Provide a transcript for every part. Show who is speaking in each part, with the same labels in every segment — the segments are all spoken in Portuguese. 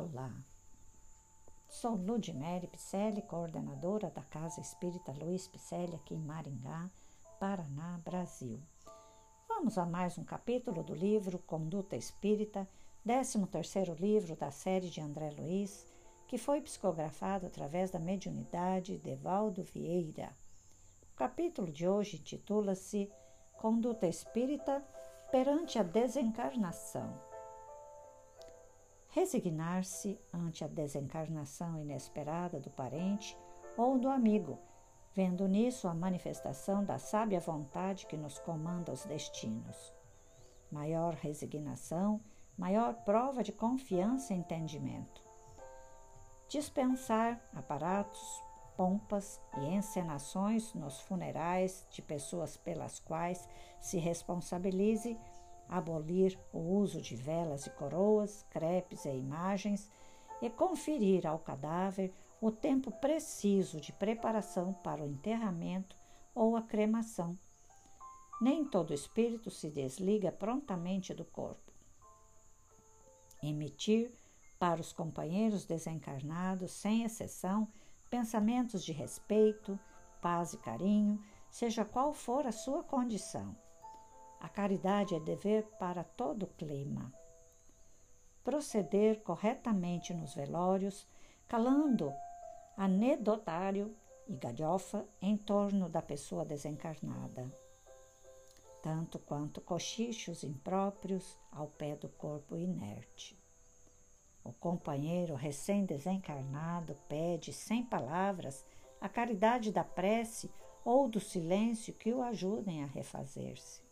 Speaker 1: Olá, sou Ludmere Picelli, coordenadora da Casa Espírita Luiz Picelli, aqui em Maringá, Paraná, Brasil. Vamos a mais um capítulo do livro Conduta Espírita, 13º livro da série de André Luiz, que foi psicografado através da mediunidade de Valdo Vieira. O capítulo de hoje intitula-se Conduta Espírita perante a desencarnação. Resignar-se ante a desencarnação inesperada do parente ou do amigo vendo nisso a manifestação da sábia vontade que nos comanda os destinos. Maior resignação, maior prova de confiança e entendimento. Dispensar aparatos, pompas e encenações nos funerais de pessoas pelas quais se responsabilize, abolir o uso de velas e coroas, crepes e imagens e conferir ao cadáver o tempo preciso de preparação para o enterramento ou a cremação. Nem todo espírito se desliga prontamente do corpo. Emitir para os companheiros desencarnados, sem exceção, pensamentos de respeito, paz e carinho, seja qual for a sua condição. A caridade é dever para todo clima. Proceder corretamente nos velórios, calando anedotário e galhofa em torno da pessoa desencarnada, tanto quanto cochichos impróprios ao pé do corpo inerte. O companheiro recém-desencarnado pede, sem palavras, a caridade da prece ou do silêncio que o ajudem a refazer-se.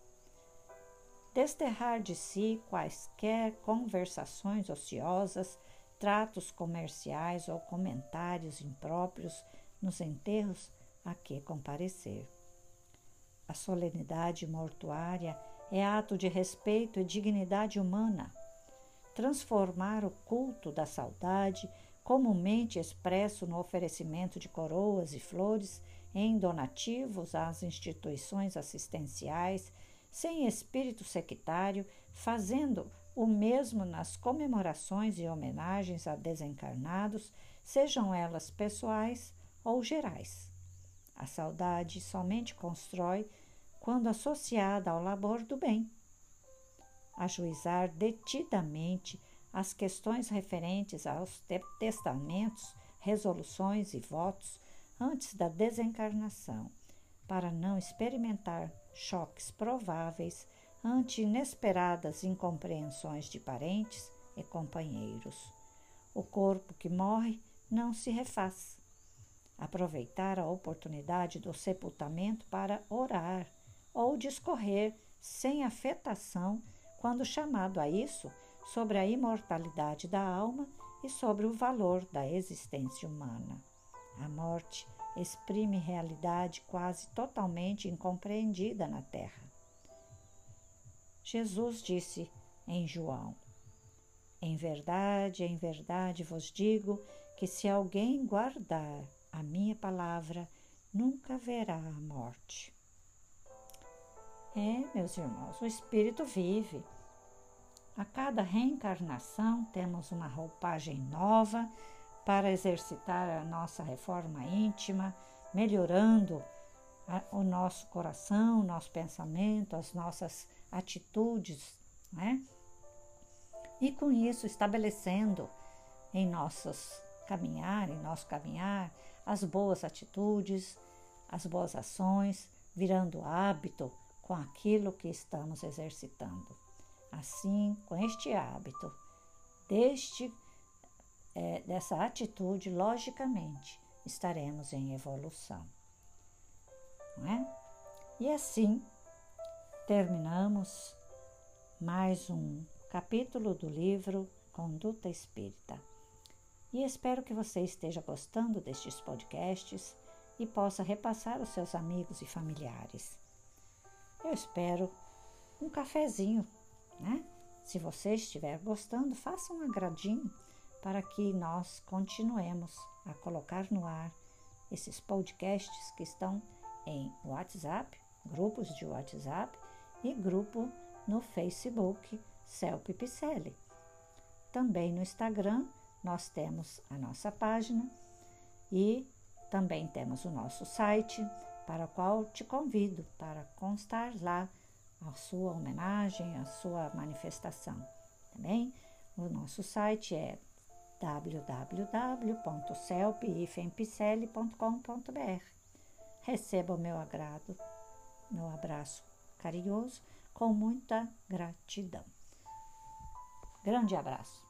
Speaker 1: Desterrar de si quaisquer conversações ociosas tratos comerciais ou comentários impróprios nos enterros a que comparecer. A solenidade mortuária é ato de respeito e dignidade humana. Transformar o culto da saudade, comumente expresso no oferecimento de coroas e flores, em donativos às instituições assistenciais, sem espírito sectário, fazendo o mesmo nas comemorações e homenagens a desencarnados, sejam elas pessoais ou gerais. A saudade somente constrói quando associada ao labor do bem. Ajuizar detidamente as questões referentes aos testamentos, resoluções e votos antes da desencarnação, para não experimentar choques prováveis ante inesperadas incompreensões de parentes e companheiros. O corpo que morre não se refaz. Aproveitar a oportunidade do sepultamento para orar ou discorrer sem afetação, quando chamado a isso, sobre a imortalidade da alma e sobre o valor da existência humana. A morte exprime realidade quase totalmente incompreendida na Terra. Jesus disse em João: Em verdade, em verdade vos digo que se alguém guardar a minha palavra, nunca verá a morte. É, meus irmãos, o Espírito vive. A cada reencarnação temos uma roupagem nova para exercitar a nossa reforma íntima, melhorando o nosso coração, o nosso pensamento, as nossas atitudes, né? E com isso estabelecendo em nossos caminhar, em nosso caminhar, as boas atitudes, as boas ações, virando hábito com aquilo que estamos exercitando. Assim, com este hábito, deste, é, dessa atitude, logicamente, estaremos em evolução. Não é? E assim, terminamos mais um capítulo do livro Conduta Espírita. E espero que você esteja gostando destes podcasts e possa repassar aos seus amigos e familiares. Eu espero um cafezinho, né? Se você estiver gostando, faça um agradinho para que nós continuemos a colocar no ar esses podcasts que estão em WhatsApp, grupos de WhatsApp e grupo no Facebook Celpe Pipicelli. Também no Instagram nós temos a nossa página e também temos o nosso site, para o qual te convido para constar lá a sua homenagem, a sua manifestação. Também tá o nosso site é www.celp-picele.com.br. Receba o meu agrado, meu abraço carinhoso, com muita gratidão. Grande abraço.